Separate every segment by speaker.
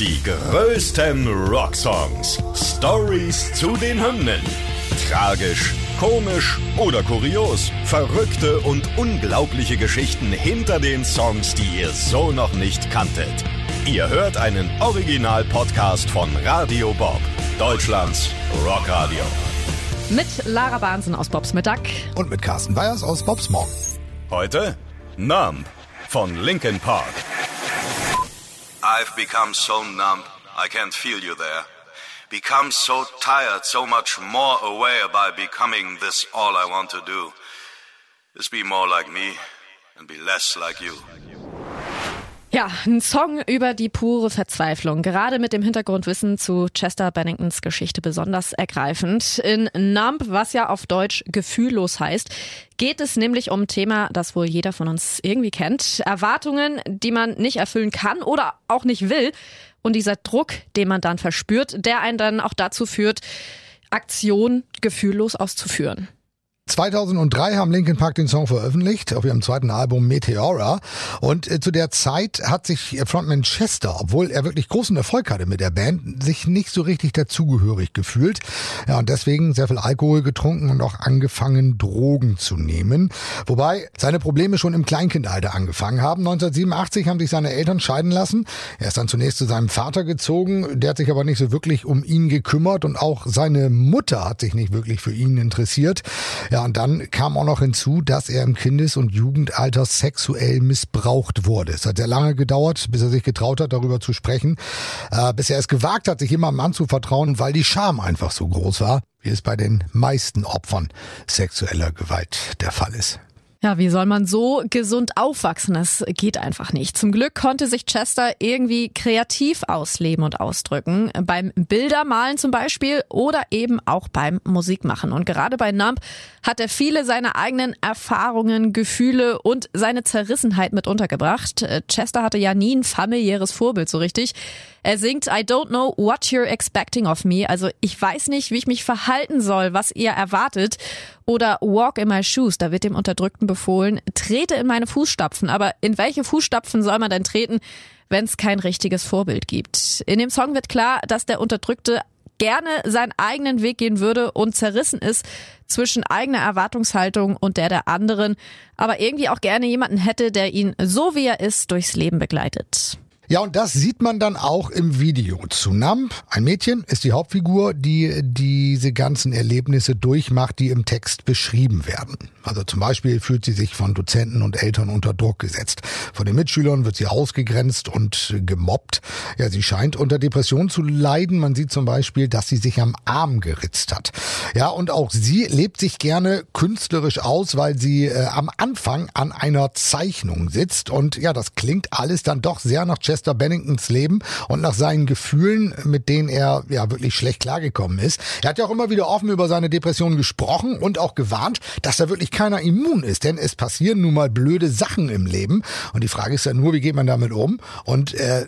Speaker 1: Die größten Rocksongs. Stories zu den Hymnen. Tragisch, komisch oder kurios. Verrückte und unglaubliche Geschichten hinter den Songs, die ihr so noch nicht kanntet. Ihr hört einen Original-Podcast von Radio Bob, Deutschlands Rockradio.
Speaker 2: Mit Lara Bahnsen aus Bobs Mittag.
Speaker 3: Und mit Carsten Weyers aus Bobs Morgen.
Speaker 1: Heute Numb von Linkin Park.
Speaker 4: I've become so numb, I can't feel you there. Become so tired, so much more aware by becoming this all I want to do. Is be more like me and be less like you.
Speaker 2: Ja, ein Song über die pure Verzweiflung. Gerade mit dem Hintergrundwissen zu Chester Benningtons Geschichte besonders ergreifend. In Numb, was ja auf Deutsch gefühllos heißt, geht es nämlich um ein Thema, das wohl jeder von uns irgendwie kennt. Erwartungen, die man nicht erfüllen kann oder auch nicht will. Und dieser Druck, den man dann verspürt, der einen dann auch dazu führt, Aktion gefühllos auszuführen.
Speaker 3: 2003 haben Linkin Park den Song veröffentlicht auf ihrem zweiten Album Meteora und äh, zu der Zeit hat sich Frontman Chester, obwohl er wirklich großen Erfolg hatte mit der Band, sich nicht so richtig dazugehörig gefühlt. Ja, und deswegen sehr viel Alkohol getrunken und auch angefangen Drogen zu nehmen, wobei seine Probleme schon im Kleinkindalter angefangen haben. 1987 haben sich seine Eltern scheiden lassen. Er ist dann zunächst zu seinem Vater gezogen, der hat sich aber nicht so wirklich um ihn gekümmert und auch seine Mutter hat sich nicht wirklich für ihn interessiert. Ja, und dann kam auch noch hinzu, dass er im Kindes- und Jugendalter sexuell missbraucht wurde. Es hat sehr lange gedauert, bis er sich getraut hat, darüber zu sprechen, äh, bis er es gewagt hat, sich jemandem anzuvertrauen, weil die Scham einfach so groß war, wie es bei den meisten Opfern sexueller Gewalt der Fall ist.
Speaker 2: Ja, wie soll man so gesund aufwachsen? Das geht einfach nicht. Zum Glück konnte sich Chester irgendwie kreativ ausleben und ausdrücken. Beim Bildermalen zum Beispiel oder eben auch beim Musikmachen. Und gerade bei Nump hat er viele seiner eigenen Erfahrungen, Gefühle und seine Zerrissenheit mit untergebracht. Chester hatte ja nie ein familiäres Vorbild so richtig. Er singt I don't know what you're expecting of me. Also ich weiß nicht, wie ich mich verhalten soll, was ihr erwartet. Oder Walk in my shoes. Da wird dem Unterdrückten befohlen, trete in meine Fußstapfen. Aber in welche Fußstapfen soll man denn treten, wenn es kein richtiges Vorbild gibt? In dem Song wird klar, dass der Unterdrückte gerne seinen eigenen Weg gehen würde und zerrissen ist zwischen eigener Erwartungshaltung und der der anderen, aber irgendwie auch gerne jemanden hätte, der ihn so wie er ist durchs Leben begleitet.
Speaker 3: Ja, und das sieht man dann auch im Video. Zu Namp, ein Mädchen, ist die Hauptfigur, die diese ganzen Erlebnisse durchmacht, die im Text beschrieben werden. Also zum Beispiel fühlt sie sich von Dozenten und Eltern unter Druck gesetzt. Von den Mitschülern wird sie ausgegrenzt und gemobbt. Ja, sie scheint unter Depression zu leiden. Man sieht zum Beispiel, dass sie sich am Arm geritzt hat. Ja, und auch sie lebt sich gerne künstlerisch aus, weil sie äh, am Anfang an einer Zeichnung sitzt. Und ja, das klingt alles dann doch sehr nach Chester Chester Benningtons Leben und nach seinen Gefühlen, mit denen er ja wirklich schlecht klargekommen ist. Er hat ja auch immer wieder offen über seine Depression gesprochen und auch gewarnt, dass da wirklich keiner immun ist, denn es passieren nun mal blöde Sachen im Leben und die Frage ist ja nur, wie geht man damit um und äh,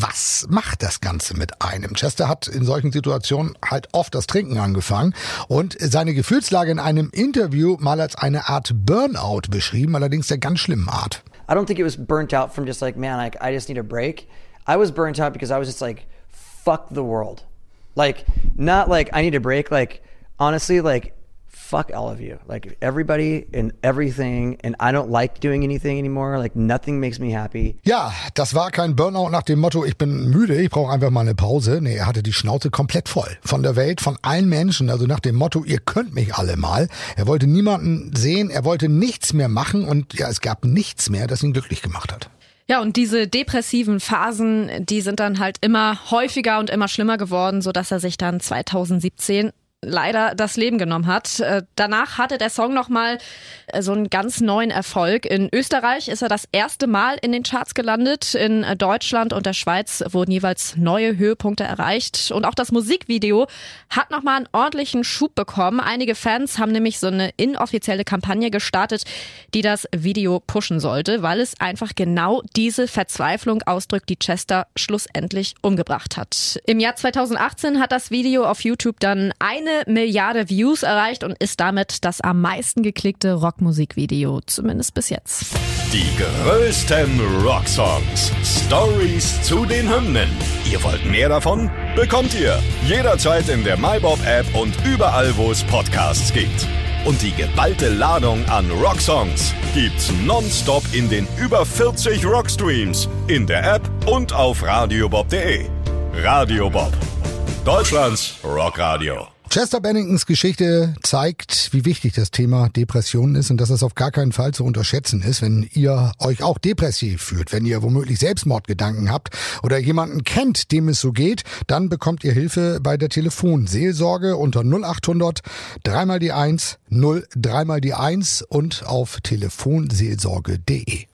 Speaker 3: was macht das Ganze mit einem? Chester hat in solchen Situationen halt oft das Trinken angefangen und seine Gefühlslage in einem Interview mal als eine Art Burnout beschrieben, allerdings der ganz schlimmen Art.
Speaker 5: I don't think it was burnt out from just like, man, like I just need a break. I was burnt out because I was just like, fuck the world. Like, not like I need a break. Like, honestly, like fuck all of you. Like everybody and everything. And I don't like doing anything anymore. Like nothing makes me happy.
Speaker 3: Ja, das war kein Burnout nach dem Motto, ich bin müde, ich brauche einfach mal eine Pause. Nee, er hatte die Schnauze komplett voll. Von der Welt, von allen Menschen. Also nach dem Motto, ihr könnt mich alle mal. Er wollte niemanden sehen, er wollte nichts mehr machen und ja, es gab nichts mehr, das ihn glücklich gemacht hat.
Speaker 2: Ja, und diese depressiven Phasen, die sind dann halt immer häufiger und immer schlimmer geworden, so dass er sich dann 2017 leider das Leben genommen hat. Äh, danach hatte der Song nochmal äh, so einen ganz neuen Erfolg. In Österreich ist er das erste Mal in den Charts gelandet. In Deutschland und der Schweiz wurden jeweils neue Höhepunkte erreicht. Und auch das Musikvideo hat nochmal einen ordentlichen Schub bekommen. Einige Fans haben nämlich so eine inoffizielle Kampagne gestartet, die das Video pushen sollte, weil es einfach genau diese Verzweiflung ausdrückt, die Chester schlussendlich umgebracht hat. Im Jahr 2018 hat das Video auf YouTube dann eine Milliarde Views erreicht und ist damit das am meisten geklickte Rockmusikvideo, zumindest bis jetzt.
Speaker 1: Die größten Rocksongs. Stories zu den Hymnen. Ihr wollt mehr davon? Bekommt ihr jederzeit in der MyBob-App und überall, wo es Podcasts gibt. Und die geballte Ladung an Rocksongs gibt's nonstop in den über 40 Rockstreams, in der App und auf radiobob.de. Radio Bob. Deutschlands Rockradio.
Speaker 3: Chester Benningtons Geschichte zeigt, wie wichtig das Thema Depressionen ist und dass es auf gar keinen Fall zu unterschätzen ist, wenn ihr euch auch depressiv fühlt, wenn ihr womöglich Selbstmordgedanken habt oder jemanden kennt, dem es so geht, dann bekommt ihr Hilfe bei der Telefonseelsorge unter 0800 dreimal die 1 0 dreimal die 1 und auf telefonseelsorge.de.